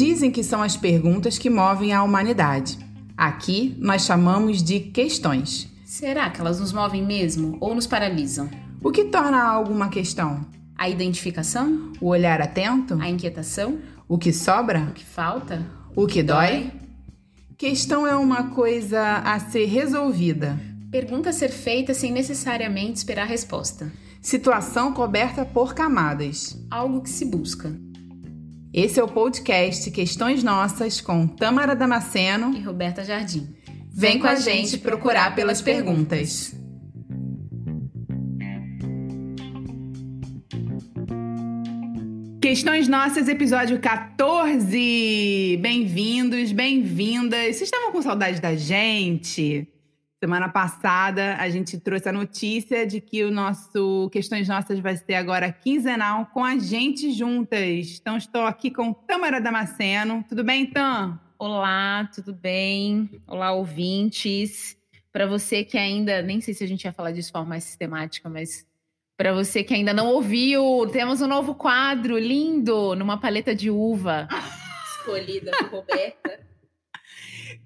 Dizem que são as perguntas que movem a humanidade. Aqui nós chamamos de questões. Será que elas nos movem mesmo ou nos paralisam? O que torna algo uma questão? A identificação? O olhar atento? A inquietação? O que sobra? O que falta? O que dói? Questão é uma coisa a ser resolvida. Pergunta a ser feita sem necessariamente esperar resposta. Situação coberta por camadas. Algo que se busca. Esse é o podcast Questões Nossas com Tamara Damasceno E Roberta Jardim. Vem com a gente procurar pelas perguntas. Questões Nossas, episódio 14. Bem-vindos, bem-vindas. Vocês estavam com saudade da gente? Semana passada a gente trouxe a notícia de que o nosso Questões Nossas vai ser agora quinzenal com a gente juntas. Então estou aqui com Tamara Damasceno. Tudo bem, Tam? Olá, tudo bem? Olá, ouvintes. Para você que ainda, nem sei se a gente ia falar disso de forma mais sistemática, mas para você que ainda não ouviu, temos um novo quadro lindo numa paleta de uva escolhida por Roberta.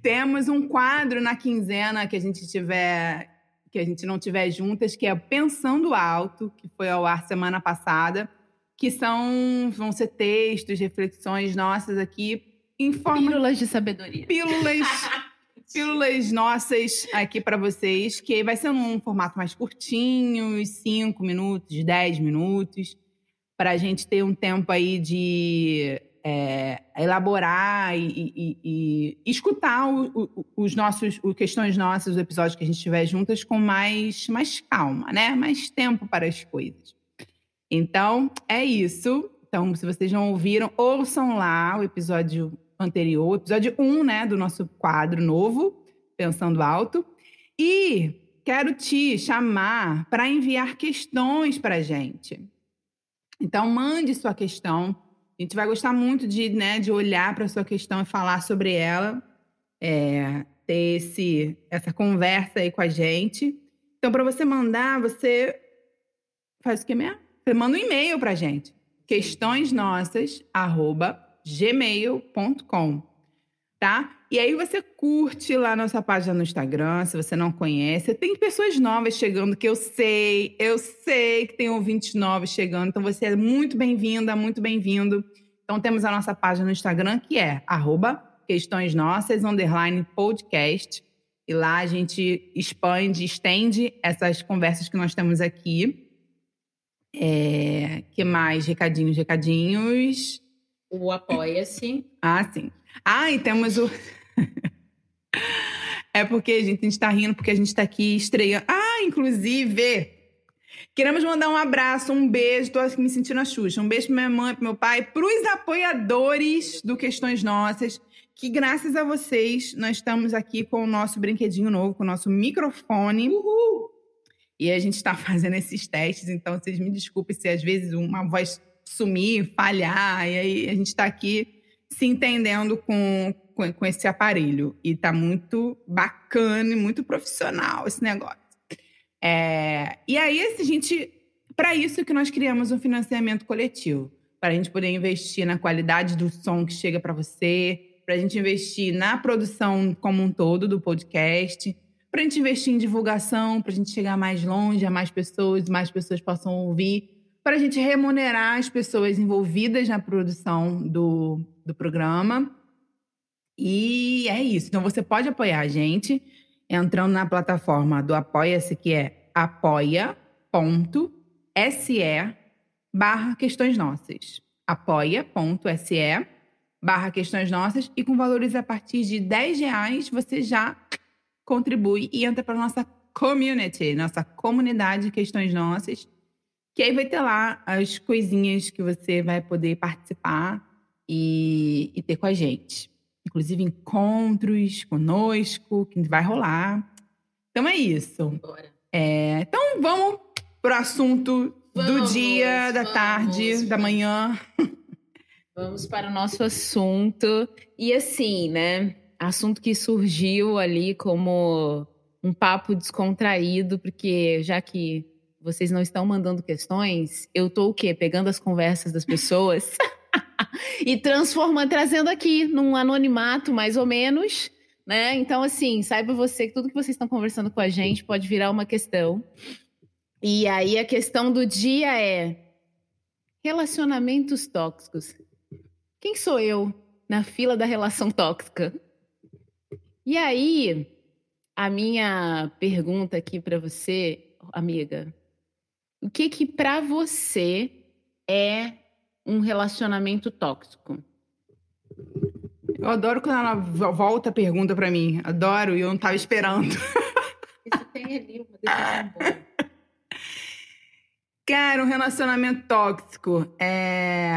Temos um quadro na quinzena que a gente tiver, que a gente não tiver juntas, que é Pensando Alto, que foi ao ar semana passada, que são vão ser textos, reflexões nossas aqui em forma Pílulas de sabedoria. pílulas, pílulas nossas aqui para vocês, que vai ser num formato mais curtinho, 5 minutos, 10 minutos, para a gente ter um tempo aí de é, elaborar e, e- e- escutar o- o- os nossos, os questões nossas, os episódios que a gente tiver juntas com mais, mais calma, né? Mais tempo para as coisas. Então, é isso. Então, se vocês não ouviram, ouçam lá o episódio anterior, o episódio 1, né, do nosso quadro novo, Pensando Alto. E quero te chamar para enviar questões para a gente. Então, mande sua questão. A gente vai gostar muito de, né, de olhar para sua questão e falar sobre ela, é, ter esse, essa conversa aí com a gente. Então, para você mandar, você faz o que mesmo? Você manda um e-mail para a gente. questõesnossas@gmail.com, tá? E aí você curte lá nossa página no Instagram, se você não conhece. Tem pessoas novas chegando que eu sei, eu sei que tem ouvintes novos chegando, então você é muito bem-vinda, muito bem-vindo. Então temos a nossa página no Instagram que é arroba questões nossas, underline podcast. E lá a gente expande, estende essas conversas que nós temos aqui. É, que mais? Recadinhos, recadinhos. O Apoia-se. Ah, sim. Ah, e temos o. é porque, gente, a gente tá rindo porque a gente tá aqui estreando. Ah, inclusive, queremos mandar um abraço, um beijo. Tô aqui me sentindo a Xuxa. Um beijo pra minha mãe, pro meu pai, pros apoiadores do Questões Nossas, que graças a vocês nós estamos aqui com o nosso brinquedinho novo, com o nosso microfone. E a gente está fazendo esses testes, então vocês me desculpem se às vezes uma voz sumir, falhar, e aí a gente está aqui se entendendo com, com, com esse aparelho. E tá muito bacana e muito profissional esse negócio. É, e aí, a gente. Para isso que nós criamos um financiamento coletivo. Para a gente poder investir na qualidade do som que chega para você, para a gente investir na produção como um todo do podcast, para a gente investir em divulgação, para a gente chegar mais longe, a mais pessoas, mais pessoas possam ouvir, para a gente remunerar as pessoas envolvidas na produção do, do programa. E é isso. Então você pode apoiar a gente entrando na plataforma do Apoia-se, que é apoia.se barra questões nossas. apoia.se barra questões nossas e com valores a partir de 10 reais você já contribui e entra para nossa community, nossa comunidade de questões nossas, que aí vai ter lá as coisinhas que você vai poder participar e, e ter com a gente. Inclusive encontros conosco, que vai rolar. Então é isso. Bora. É, então vamos pro assunto do Vamos, dia, da vamos, tarde, da vamos. manhã. Vamos para o nosso assunto. E assim, né? Assunto que surgiu ali como um papo descontraído, porque já que vocês não estão mandando questões, eu tô o quê? Pegando as conversas das pessoas e transformando, trazendo aqui num anonimato, mais ou menos, né? Então, assim, saiba você que tudo que vocês estão conversando com a gente pode virar uma questão. E aí a questão do dia é relacionamentos tóxicos. Quem sou eu na fila da relação tóxica? E aí, a minha pergunta aqui para você, amiga, o que que para você é um relacionamento tóxico? Eu adoro quando ela volta a pergunta para mim. Adoro e eu não tava esperando. Isso tem ali uma decisão. Cara, um relacionamento tóxico é.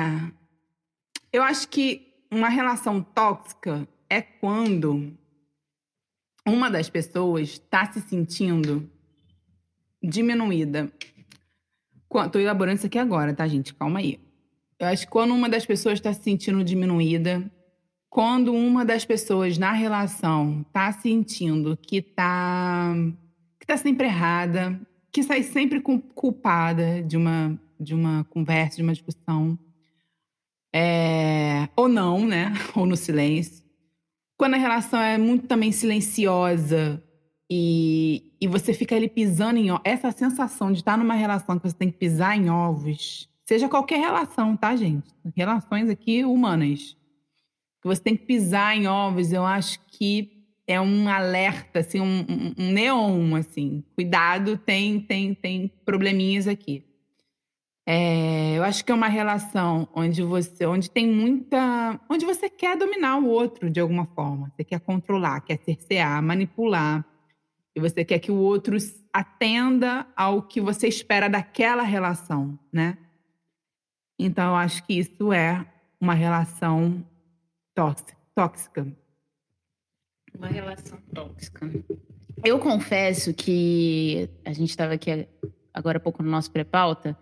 Eu acho que uma relação tóxica é quando uma das pessoas está se sentindo diminuída. Estou elaborando isso aqui agora, tá, gente? Calma aí. Eu acho que quando uma das pessoas está se sentindo diminuída, quando uma das pessoas na relação está sentindo que está que tá sempre errada, que sai sempre culpada de uma de uma conversa, de uma discussão, é, ou não, né? Ou no silêncio. Quando a relação é muito também silenciosa e, e você fica ali pisando em essa sensação de estar numa relação que você tem que pisar em ovos, seja qualquer relação, tá, gente? Relações aqui humanas. Que você tem que pisar em ovos, eu acho que é um alerta, assim, um, um, um neon, assim. Cuidado, tem, tem, tem probleminhas aqui. É, eu acho que é uma relação onde você, onde tem muita, onde você quer dominar o outro de alguma forma. Você quer controlar, quer cercear, manipular. E você quer que o outro atenda ao que você espera daquela relação, né? Então, eu acho que isso é uma relação tóxica. Uma relação tóxica. Eu confesso que a gente estava aqui agora há pouco no nosso pré-pauta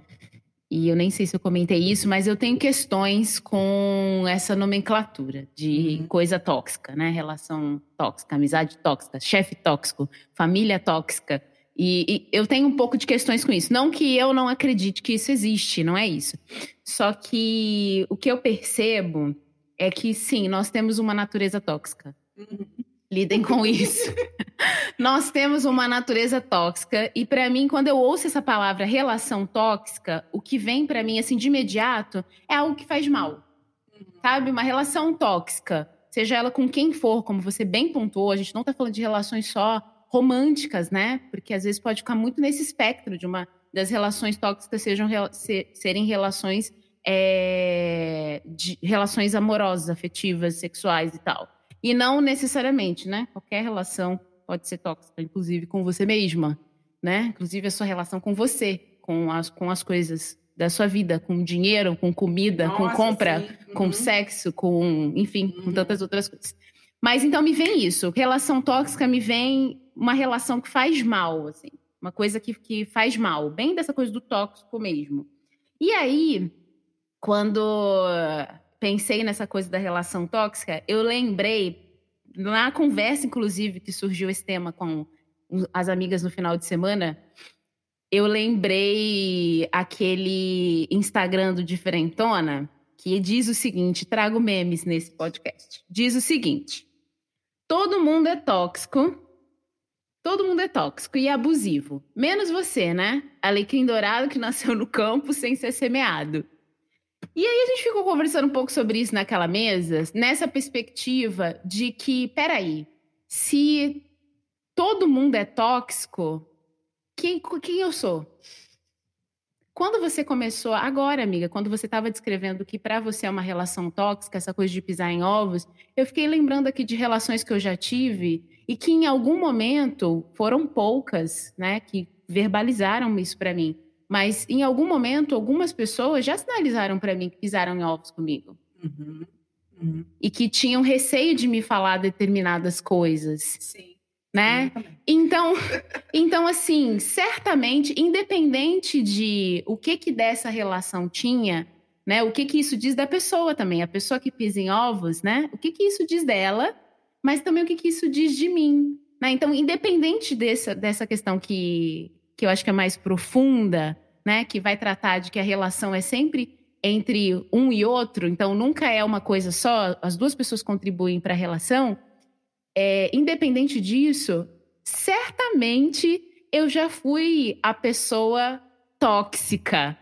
e eu nem sei se eu comentei isso, mas eu tenho questões com essa nomenclatura de uhum. coisa tóxica, né? Relação tóxica, amizade tóxica, chefe tóxico, família tóxica. E, e, eu tenho um pouco de questões com isso. Não que eu não acredite que isso existe, não é isso. Só que o que eu percebo é que sim, nós temos uma natureza tóxica. Uhum. Lidem com isso. Nós temos uma natureza tóxica e para mim, quando eu ouço essa palavra relação tóxica, o que vem para mim assim de imediato é algo que faz mal. Sabe? Uma relação tóxica, seja ela com quem for, como você bem pontuou, a gente não tá falando de relações só românticas, né? Porque às vezes pode ficar muito nesse espectro de uma das relações tóxicas sejam ser, serem relações é, de relações amorosas, afetivas, sexuais e tal. E não necessariamente, né? Qualquer relação pode ser tóxica, inclusive com você mesma, né? Inclusive a sua relação com você, com as, com as coisas da sua vida, com dinheiro, com comida, Nossa, com compra, uhum. com sexo, com, enfim, uhum. com tantas outras coisas. Mas então me vem isso, relação tóxica me vem uma relação que faz mal, assim, uma coisa que, que faz mal, bem dessa coisa do tóxico mesmo. E aí, quando pensei nessa coisa da relação tóxica, eu lembrei, na conversa, inclusive, que surgiu esse tema com as amigas no final de semana, eu lembrei aquele Instagram do Diferentona que diz o seguinte: trago memes nesse podcast. Diz o seguinte: todo mundo é tóxico, todo mundo é tóxico e abusivo, menos você, né? Alecrim dourado que nasceu no campo sem ser semeado. E aí a gente ficou conversando um pouco sobre isso naquela mesa, nessa perspectiva de que, peraí, se todo mundo é tóxico, quem, quem eu sou? Quando você começou, agora, amiga, quando você estava descrevendo que para você é uma relação tóxica, essa coisa de pisar em ovos, eu fiquei lembrando aqui de relações que eu já tive e que em algum momento foram poucas, né, que verbalizaram isso para mim. Mas em algum momento, algumas pessoas já sinalizaram para mim que pisaram em ovos comigo. Uhum. Uhum. E que tinham receio de me falar determinadas coisas. Sim. Né? Então, então, assim, certamente, independente de o que que dessa relação tinha, né? O que que isso diz da pessoa também, a pessoa que pisa em ovos, né? O que que isso diz dela, mas também o que que isso diz de mim, né? Então, independente dessa, dessa questão que que eu acho que é mais profunda, né, que vai tratar de que a relação é sempre entre um e outro, então nunca é uma coisa só, as duas pessoas contribuem para a relação, é, independente disso, certamente eu já fui a pessoa tóxica,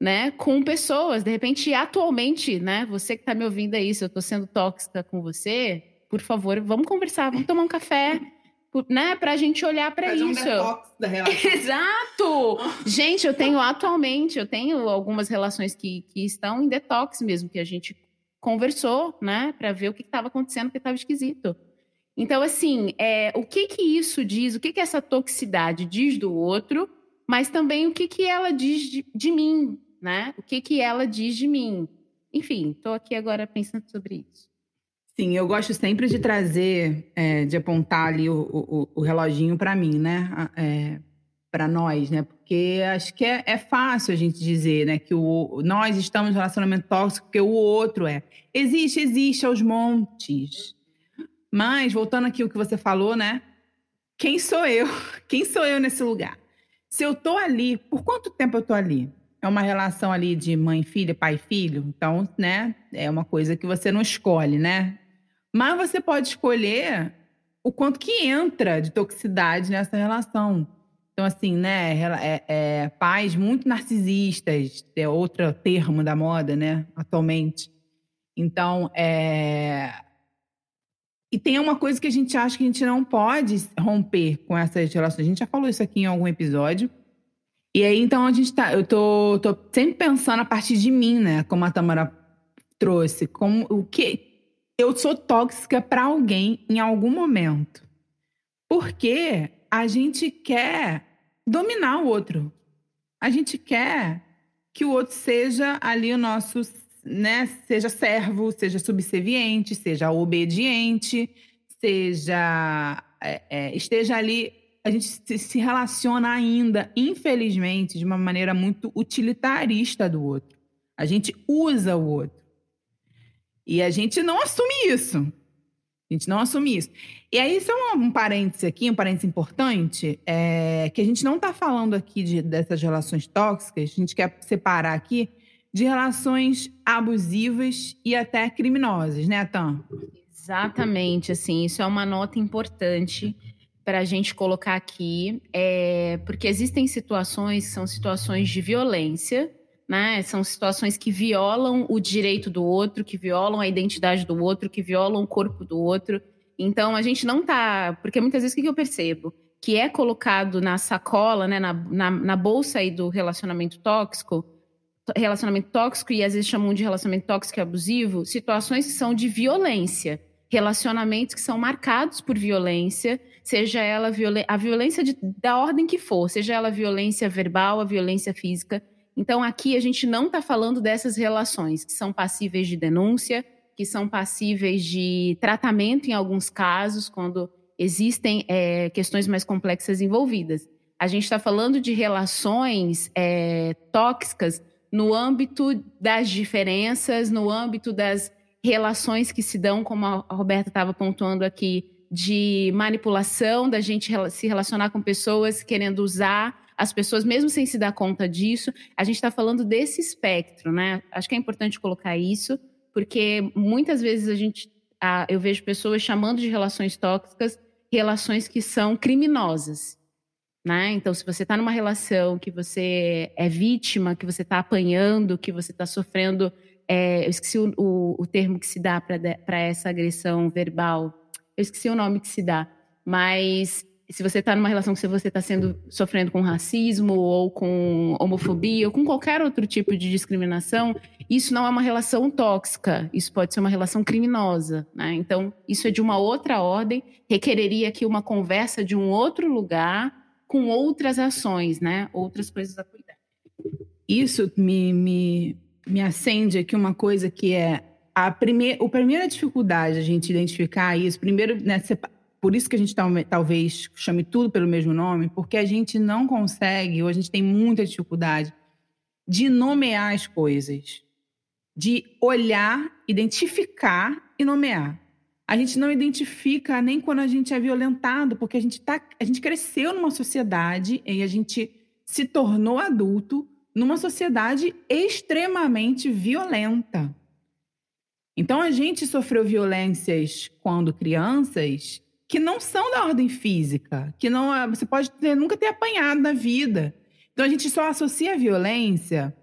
né? Com pessoas. De repente, atualmente, né? Você que está me ouvindo aí, se eu estou sendo tóxica com você, por favor, vamos conversar, vamos tomar um café né, pra gente olhar para isso. Um da relação. Exato! gente, eu tenho atualmente, eu tenho algumas relações que, que estão em detox mesmo, que a gente conversou, né, para ver o que estava acontecendo, que estava esquisito. Então, assim, é, o que que isso diz, o que que essa toxicidade diz do outro, mas também o que que ela diz de, de mim, né? O que que ela diz de mim. Enfim, estou aqui agora pensando sobre isso. Sim, eu gosto sempre de trazer, é, de apontar ali o, o, o reloginho para mim, né? É, para nós, né? Porque acho que é, é, fácil a gente dizer, né? Que o, nós estamos no relacionamento tóxico porque o outro é. Existe, existe aos montes. Mas, voltando aqui o que você falou, né? Quem sou eu? Quem sou eu nesse lugar? Se eu tô ali, por quanto tempo eu tô ali? É uma relação ali de mãe filha, pai filho? Então, né? É uma coisa que você não escolhe, né? Mas você pode escolher o quanto que entra de toxicidade nessa relação. Então, assim, né, é, é, pais muito narcisistas, é outro termo da moda, né, atualmente. Então, é... E tem uma coisa que a gente acha que a gente não pode romper com essas relações. A gente já falou isso aqui em algum episódio. E aí, então, a gente tá. Eu tô, tô sempre pensando a partir de mim, né? Como a Tamara trouxe. Como, o que, eu sou tóxica para alguém em algum momento. Porque a gente quer dominar o outro. A gente quer que o outro seja ali o nosso, né, seja servo, seja subserviente, seja obediente, seja é, é, esteja ali. A gente se relaciona ainda, infelizmente, de uma maneira muito utilitarista do outro. A gente usa o outro. E a gente não assume isso. A gente não assume isso. E aí, só um, um parêntese aqui, um parêntese importante, é que a gente não está falando aqui de, dessas relações tóxicas, a gente quer separar aqui de relações abusivas e até criminosas, né, Tam? Exatamente, assim, isso é uma nota importante para a gente colocar aqui, é, porque existem situações que são situações de violência, né? São situações que violam o direito do outro, que violam a identidade do outro, que violam o corpo do outro. Então a gente não tá. Porque muitas vezes o que eu percebo? Que é colocado na sacola, né, na, na, na bolsa aí do relacionamento tóxico, relacionamento tóxico, e às vezes chamam de relacionamento tóxico e abusivo, situações que são de violência, relacionamentos que são marcados por violência, seja ela a violência de, da ordem que for, seja ela violência verbal, a violência física. Então, aqui a gente não está falando dessas relações que são passíveis de denúncia, que são passíveis de tratamento em alguns casos, quando existem é, questões mais complexas envolvidas. A gente está falando de relações é, tóxicas no âmbito das diferenças, no âmbito das relações que se dão, como a Roberta estava pontuando aqui, de manipulação, da gente se relacionar com pessoas querendo usar as pessoas, mesmo sem se dar conta disso, a gente está falando desse espectro, né? Acho que é importante colocar isso, porque muitas vezes a gente, a, eu vejo pessoas chamando de relações tóxicas relações que são criminosas. Né? Então, se você está numa relação que você é vítima, que você está apanhando, que você está sofrendo, é, eu esqueci o, o, o, termo que se dá para essa agressão verbal, eu esqueci o nome que se dá, mas se você está numa relação que você está sendo sofrendo com racismo ou com homofobia ou com qualquer outro tipo de discriminação, isso não é uma relação tóxica, isso pode ser uma relação criminosa, né? Então, isso é de uma outra ordem, requereria aqui uma conversa de um outro lugar com outras ações, né? Outras coisas a cuidar. Isso me, me, me acende aqui uma coisa que é a, a primeira dificuldade a gente identificar isso, primeiro, né, por isso que a gente talvez chame tudo pelo mesmo nome, porque a gente não consegue, ou a gente tem muita dificuldade de nomear as coisas, de olhar, identificar e nomear. A gente não identifica nem quando a gente é violentado, porque a gente, tá, a gente cresceu numa sociedade e a gente se tornou adulto numa sociedade extremamente violenta. Então a gente sofreu violências quando crianças que não são da ordem física, que não é, você pode ter, nunca ter apanhado na vida. Então a gente só associa a violência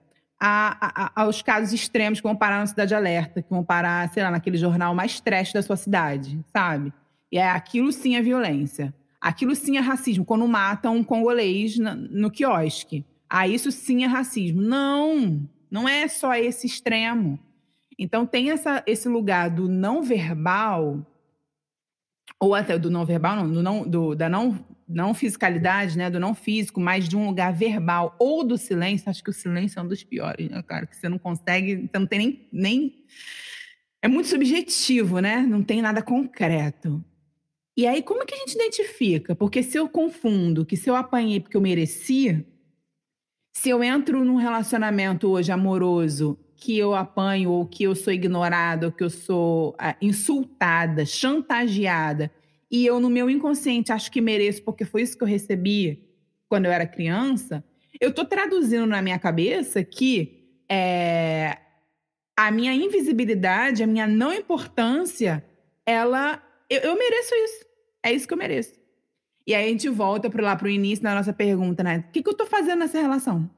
a, a, aos casos extremos que vão parar na Cidade Alerta, que vão parar, sei lá, naquele jornal mais trash da sua cidade, sabe? E é aquilo sim é violência. Aquilo sim é racismo, quando matam um congolês no, no quiosque. Ah, isso sim é racismo. Não, não é só esse extremo. Então tem essa, esse lugar do não verbal, ou até do não verbal, não, do não, do, da não, não fisicalidade, né, do não físico, mas de um lugar verbal ou do silêncio. Acho que o silêncio é um dos piores, né, cara? Que você não consegue, você não tem nem, nem. É muito subjetivo, né? Não tem nada concreto. E aí, como que a gente identifica? Porque se eu confundo que se eu apanhei porque eu mereci, se eu entro num relacionamento hoje amoroso que eu apanho, ou que eu sou ignorada, ou que eu sou ah, insultada, chantageada, e eu, no meu inconsciente, acho que mereço porque foi isso que eu recebi quando eu era criança, eu estou traduzindo na minha cabeça que é, a minha invisibilidade, a minha não importância, ela eu, eu mereço isso. É isso que eu mereço. E aí a gente volta para lá para o início da nossa pergunta, né? O que, que eu estou fazendo nessa relação?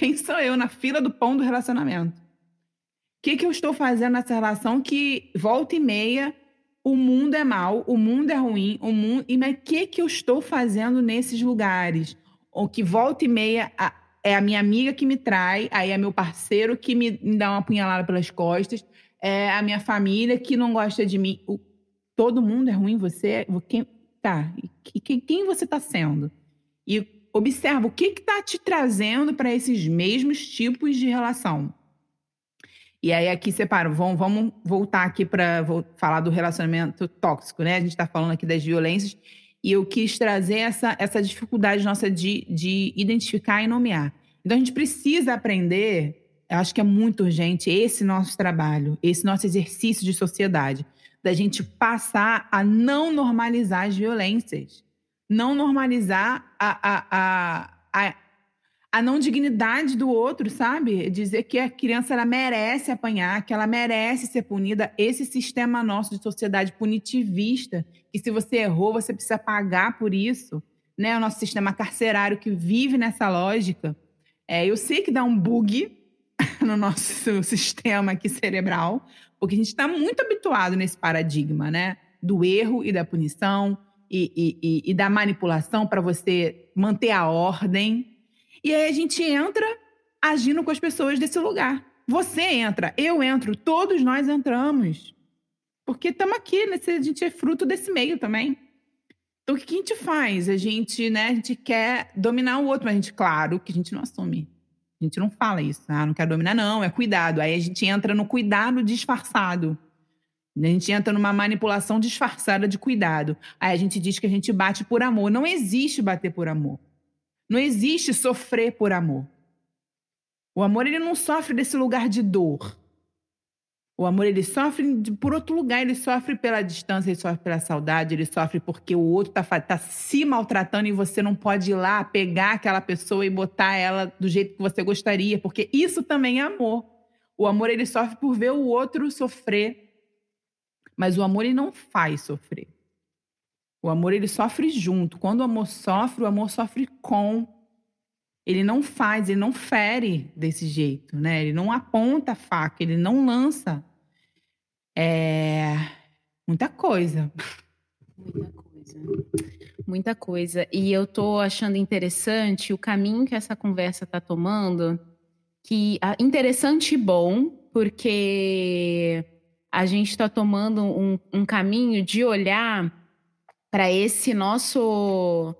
Quem sou eu na fila do pão do relacionamento? O que, que eu estou fazendo nessa relação que volta e meia o mundo é mal, o mundo é ruim, o mundo. E mas o que, que eu estou fazendo nesses lugares? Ou que volta e meia a, é a minha amiga que me trai, aí é meu parceiro que me, dá uma punhalada pelas costas, é a minha família que não gosta de mim. O, todo mundo é ruim, você quem tá, e quem você está sendo? E observa o que está te trazendo para esses mesmos tipos de relação. E aí aqui separa, vamos, vamos voltar aqui para falar do relacionamento tóxico, né? A gente está falando aqui das violências e eu quis trazer essa, essa dificuldade nossa de, de identificar e nomear. Então a gente precisa aprender, eu acho que é muito urgente esse nosso trabalho, esse nosso exercício de sociedade da gente passar a não normalizar as violências, não normalizar a, a, a, a, a não dignidade do outro, sabe? Dizer que a criança ela merece apanhar, que ela merece ser punida. Esse sistema nosso de sociedade punitivista, que se você errou, você precisa pagar por isso, né? O nosso sistema carcerário que vive nessa lógica. É, eu sei que dá um bug no nosso sistema aqui cerebral, porque a gente está muito habituado nesse paradigma, né? Do erro e da punição e, e, e da manipulação para você manter a ordem. E aí a gente entra agindo com as pessoas desse lugar. Você entra, eu entro, todos nós entramos. Porque estamos aqui, né? a gente é fruto desse meio também. Então, o que a gente faz? A gente, né, a gente quer dominar o outro, mas a gente, claro, que a gente não assume. A gente não fala isso, ah, não quero dominar, não, é cuidado. Aí a gente entra no cuidado disfarçado. A gente entra numa manipulação disfarçada de cuidado. Aí a gente diz que a gente bate por amor. Não existe bater por amor. Não existe sofrer por amor. O amor ele não sofre desse lugar de dor. O amor ele sofre por outro lugar, ele sofre pela distância, ele sofre pela saudade, ele sofre porque o outro está tá se maltratando e você não pode ir lá pegar aquela pessoa e botar ela do jeito que você gostaria, porque isso também é amor. O amor ele sofre por ver o outro sofrer, mas o amor ele não faz sofrer. O amor ele sofre junto. Quando o amor sofre, o amor sofre com. Ele não faz, ele não fere desse jeito, né? Ele não aponta a faca, ele não lança é muita coisa. Muita coisa. Muita coisa. E eu tô achando interessante o caminho que essa conversa tá tomando, que interessante e bom, porque a gente está tomando um, um, caminho de olhar para esse nosso,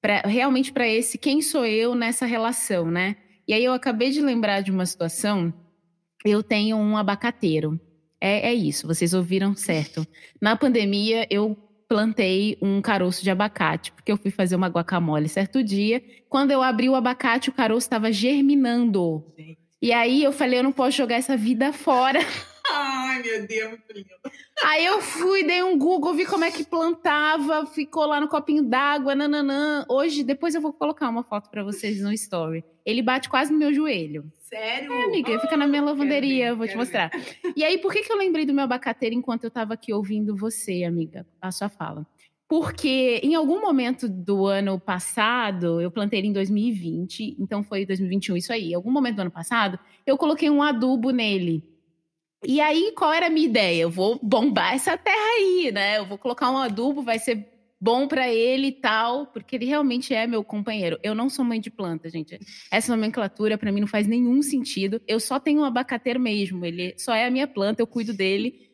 pra, realmente para esse quem sou eu nessa relação, né? E aí eu acabei de lembrar de uma situação. Eu tenho um abacateiro. É, é isso, vocês ouviram certo. Na pandemia, eu plantei um caroço de abacate, porque eu fui fazer uma guacamole certo dia. Quando eu abri o abacate, o caroço estava germinando. E aí eu falei, eu não posso jogar essa vida fora. Ai, meu Deus, muito lindo. Aí eu fui, dei um Google, vi como é que plantava, ficou lá no copinho d'água, nananã. Hoje, depois eu vou colocar uma foto para vocês no story. Ele bate quase no meu joelho. Sério? É, amiga, fica na minha lavanderia, ver, vou te mostrar. E aí, por que, que eu lembrei do meu abacateiro enquanto eu tava aqui ouvindo você, amiga, a sua fala? Porque em algum momento do ano passado, eu plantei ele em 2020, então foi 2021 isso aí. Em algum momento do ano passado, eu coloquei um adubo nele. E aí, qual era a minha ideia? Eu vou bombar essa terra aí, né? Eu vou colocar um adubo, vai ser bom para ele e tal, porque ele realmente é meu companheiro. Eu não sou mãe de planta, gente. Essa nomenclatura para mim não faz nenhum sentido. Eu só tenho um abacateiro mesmo, ele só é a minha planta, eu cuido dele.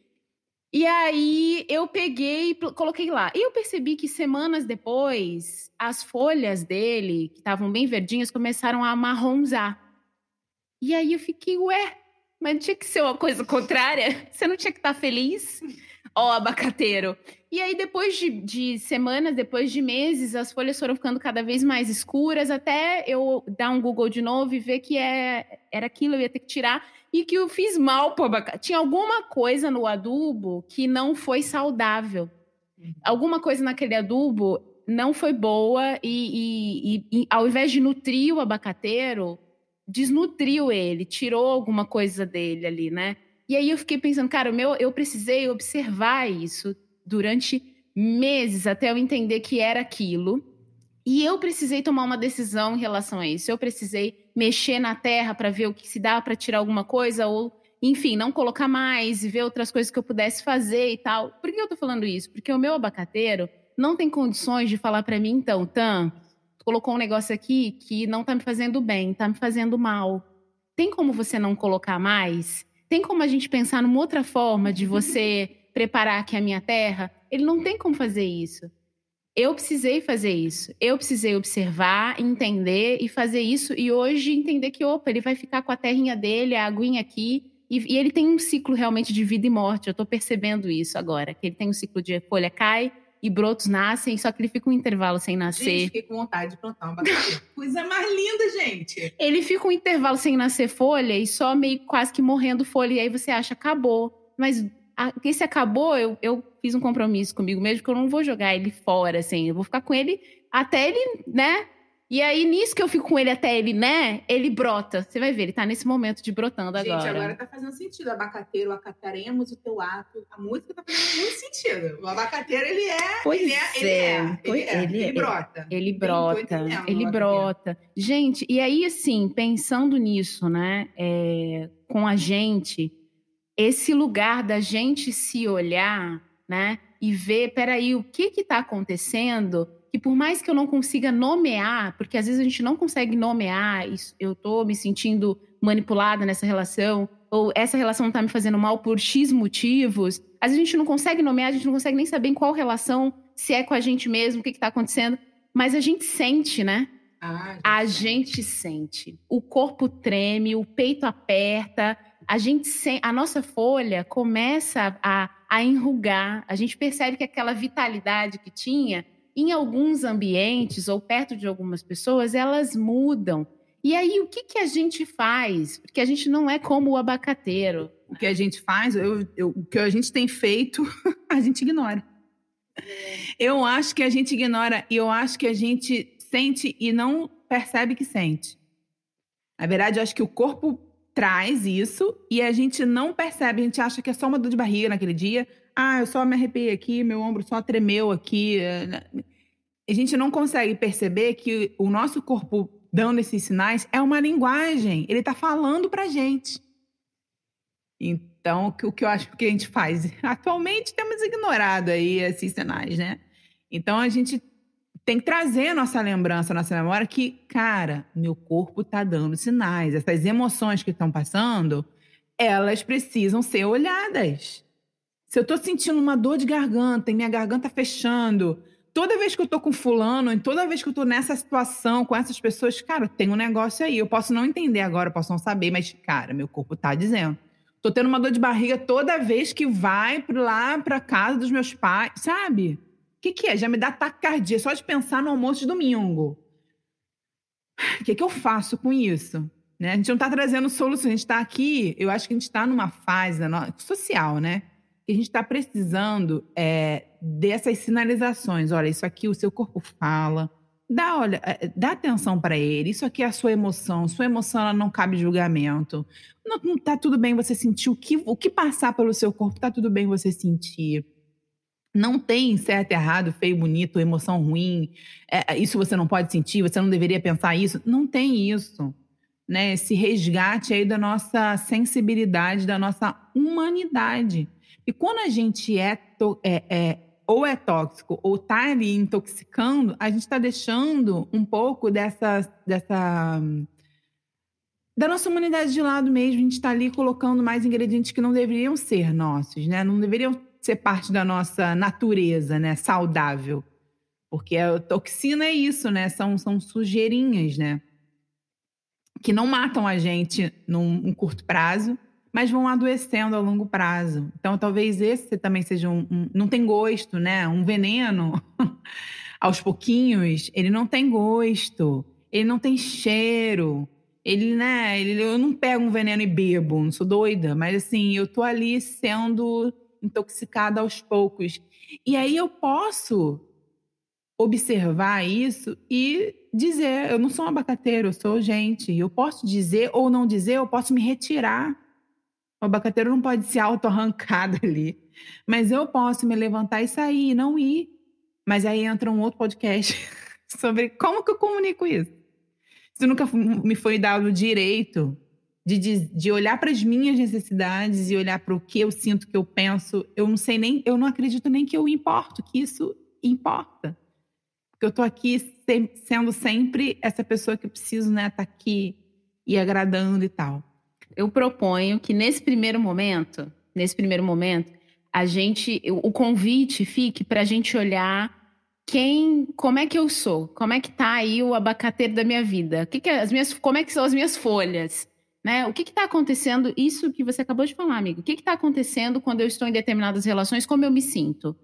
E aí eu peguei coloquei lá. E eu percebi que semanas depois, as folhas dele, que estavam bem verdinhas, começaram a amarronzar. E aí eu fiquei, ué, mas tinha que ser uma coisa contrária? Você não tinha que estar feliz? Ó, abacateiro. E aí, depois de, de semanas, depois de meses, as folhas foram ficando cada vez mais escuras, até eu dar um Google de novo e ver que é, era aquilo, eu ia ter que tirar, e que eu fiz mal pro abacate. Tinha alguma coisa no adubo que não foi saudável. Alguma coisa naquele adubo não foi boa, e, e- e- e ao invés de nutrir o abacateiro, desnutriu ele, tirou alguma coisa dele ali, né? E aí eu fiquei pensando, cara, meu, eu precisei observar isso durante meses até eu entender que era aquilo. E eu precisei tomar uma decisão em relação a isso. Eu precisei mexer na terra para ver o que se dá para tirar alguma coisa ou, enfim, não colocar mais e ver outras coisas que eu pudesse fazer e tal. Por que eu tô falando isso? Porque o meu abacateiro não tem condições de falar para mim, então, Tan, colocou um negócio aqui que não tá me fazendo bem, tá me fazendo mal. Tem como você não colocar mais? Tem como a gente pensar numa outra forma de você preparar aqui a minha terra? Ele não tem como fazer isso. Eu precisei fazer isso. Eu precisei observar, entender e fazer isso. E hoje entender que, opa, ele vai ficar com a terrinha dele, a aguinha aqui. E, e ele tem um ciclo realmente de vida e morte. Eu tô percebendo isso agora. Que ele tem um ciclo de folha cai e brotos nascem, só que ele fica um intervalo sem nascer. Gente, fiquei com vontade de plantar um abacateiro. Coisa mais linda, gente. Ele fica um intervalo sem nascer folha e só meio quase que morrendo folha. E aí você acha, acabou. Mas a- esse acabou, eu, eu fiz um compromisso comigo mesmo que eu não vou jogar ele fora, assim. Eu vou ficar com ele até ele, né? E aí, nisso que eu fico com ele até ele, né? Ele brota. Você vai ver, ele tá nesse momento de brotando Gente, agora. agora tá fazendo sentido. Abacateiro, acataremos o teu ato. A música tá fazendo muito sentido. O abacateiro, ele é. Pois ele é. Ele é. Ele, é, ele ele, é. brota. Ele brota, ele abacateiro. brota. Gente, e aí, assim, pensando nisso, né, é, com a gente, esse lugar da gente se olhar, né, e ver, peraí, o que que tá acontecendo? Que por mais que eu não consiga nomear, porque às vezes a gente não consegue nomear, eu tô me sentindo manipulada nessa relação, ou essa relação tá me fazendo mal por X motivos, às vezes a gente não consegue nomear, a gente não consegue nem saber em qual relação, se é com a gente mesmo, o que que tá acontecendo, mas a gente sente, né? Ah, A gente sente. O corpo treme, o peito aperta, a gente sen- a nossa folha começa a, a enrugar. A gente percebe que aquela vitalidade que tinha em alguns ambientes ou perto de algumas pessoas, elas mudam. E aí, o que, que a gente faz? Porque a gente não é como o abacateiro. O que a gente faz, eu- eu- o que a gente tem feito, a gente ignora. Eu acho que a gente ignora e eu acho que a gente sente e não percebe que sente. Na verdade, eu acho que o corpo traz isso e a gente não percebe, a gente acha que é só uma dor de barriga naquele dia. Ah, eu só me arrepiei aqui, meu ombro só tremeu aqui. A gente não consegue perceber que o nosso corpo dando esses sinais é uma linguagem. Ele está falando pra gente. Então, o que- eu acho que a gente faz? Atualmente temos ignorado aí esses sinais, né? Então a gente tem que trazer a nossa lembrança, a nossa memória que, cara, meu corpo tá dando sinais. Essas emoções que estão passando, elas precisam ser olhadas. Se eu tô sentindo uma dor de garganta e minha garganta fechando, toda vez que eu tô com fulano, toda vez que eu tô nessa situação com essas pessoas, cara, tem um negócio aí. Eu posso não entender agora, eu posso não saber, mas, cara, meu corpo tá dizendo. Tô tendo uma dor de barriga toda vez que vai lá pra casa dos meus pais, sabe? O que, que é? Já me dá taquicardia só de pensar no almoço de domingo. O que, que eu faço com isso? Né? A gente não está trazendo solução, a gente está aqui, eu acho que a gente está numa fase social, né? Que a gente está precisando é, dessas sinalizações. Olha, isso aqui o seu corpo fala, dá, olha, é, dá atenção para ele. Isso aqui é a sua emoção. Sua emoção ela não cabe julgamento. Não, não tá tudo bem você sentir o que, o que passar pelo seu corpo, tá tudo bem você sentir. Não tem certo, errado, feio, bonito, emoção ruim. É, isso você não pode sentir, você não deveria pensar isso. Não tem isso. Né? Esse resgate aí da nossa sensibilidade, da nossa humanidade. E quando a gente é, é, é ou é tóxico ou está ali intoxicando, a gente está deixando um pouco dessa, dessa da nossa humanidade de lado mesmo. A gente está ali colocando mais ingredientes que não deveriam ser nossos, né? Não deveriam ser parte da nossa natureza, né? Saudável. Porque a toxina é isso, né? São, são sujeirinhas, né? Que não matam a gente num curto prazo, mas vão adoecendo a longo prazo. Então, talvez esse também seja um, um não tem gosto, né? Um veneno aos pouquinhos, ele não tem gosto, ele não tem cheiro. Ele, né, ele, eu não pego um veneno e bebo, não sou doida, mas assim, eu tô ali sendo intoxicada aos poucos. E aí eu posso observar isso e dizer, eu não sou um abacateiro, eu sou gente. Eu posso dizer ou não dizer, eu posso me retirar o abacateiro não pode ser auto-arrancado ali. Mas eu posso me levantar e sair, não ir. Mas aí entra um outro podcast sobre como que eu comunico isso. Isso nunca me foi dado o direito de, de, de olhar para as minhas necessidades e olhar para o que eu sinto, que eu penso. Eu não sei nem, eu não acredito nem que eu importo, que isso importa. Porque eu estou aqui sendo sempre essa pessoa que preciso, né, tá aqui e agradando e tal eu proponho que nesse primeiro momento, nesse primeiro momento, a gente, o convite fique para a gente olhar quem, como é que eu sou, como é que tá aí o abacateiro da minha vida, que, que é, as minhas, como é que são as minhas folhas, né? O que está acontecendo? Isso que você acabou de falar, amigo. O que está acontecendo quando eu estou em determinadas relações? Como eu me sinto?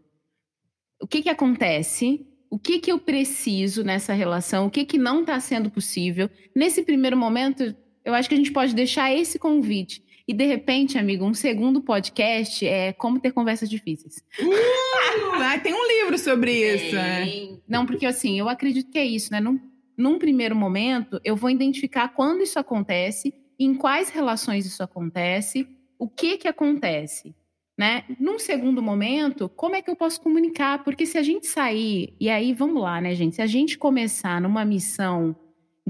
O que que acontece? O que que eu preciso nessa relação? O que que não está sendo possível? Nesse primeiro momento, eu acho que a gente pode deixar esse convite. E de repente, amigo, um segundo podcast é como ter conversas difíceis. Uh, tem um livro sobre isso. Né? Não, porque assim, eu acredito que é isso, né? Num, num primeiro momento, eu vou identificar quando isso acontece, em quais relações isso acontece, o que que acontece. Né? Num segundo momento, como é que eu posso comunicar? Porque se a gente sair, e aí vamos lá, né, gente? Se a gente começar numa missão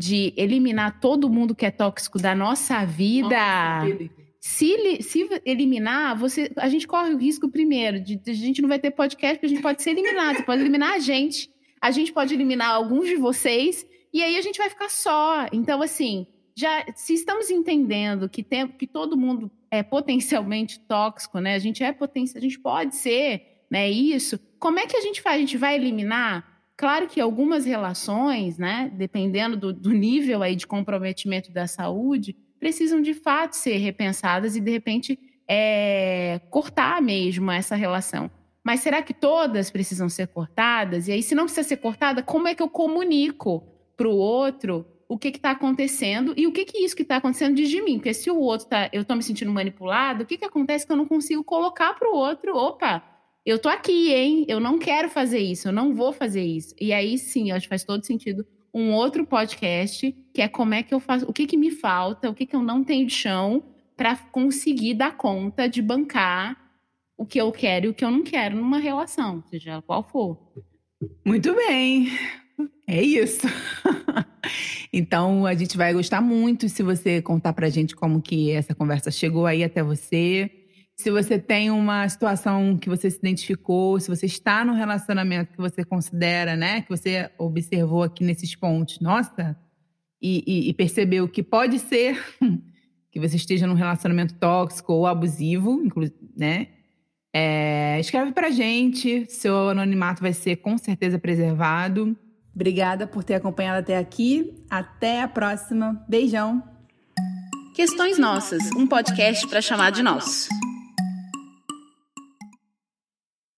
de eliminar todo mundo que é tóxico da nossa vida. Nossa, se, se eliminar, você, a gente corre o risco primeiro de, de a gente não vai ter podcast, porque a gente pode ser eliminado. Você pode eliminar a gente, a gente pode eliminar alguns de vocês e aí a gente vai ficar só. Então, assim, já se estamos entendendo que tem, que todo mundo é potencialmente tóxico, né? A gente é potencial, a gente pode ser, né? Isso. Como é que a gente faz? A gente vai eliminar? Claro que algumas relações, né, dependendo do, do nível aí de comprometimento da saúde, precisam de fato ser repensadas e, de repente, é, cortar mesmo essa relação. Mas será que todas precisam ser cortadas? E aí, se não precisa ser cortada, como é que eu comunico para o outro o que está acontecendo e o que, que isso que está acontecendo diz de mim? Porque se o outro tá, eu estou me sentindo manipulado, o que, que acontece que eu não consigo colocar para o outro? Opa, eu tô aqui, hein? Eu não quero fazer isso, eu não vou fazer isso. E aí sim, acho que faz todo sentido um outro podcast que é como é que eu faço, o que que me falta, o que que eu não tenho de chão para conseguir dar conta de bancar o que eu quero e o que eu não quero numa relação, seja qual for. Muito bem. É isso. então a gente vai gostar muito se você contar pra gente como que essa conversa chegou aí até você se você tem uma situação que você se identificou, se você está no relacionamento que você considera, né, que você observou aqui nesses pontos, nossa, e, e, e percebeu que pode ser que você esteja num relacionamento tóxico ou abusivo, né? É, escreve pra gente, seu anonimato vai ser com certeza preservado. Obrigada por ter acompanhado até aqui. Até a próxima. Beijão. Questões Nossas, um podcast para chamar de nosso.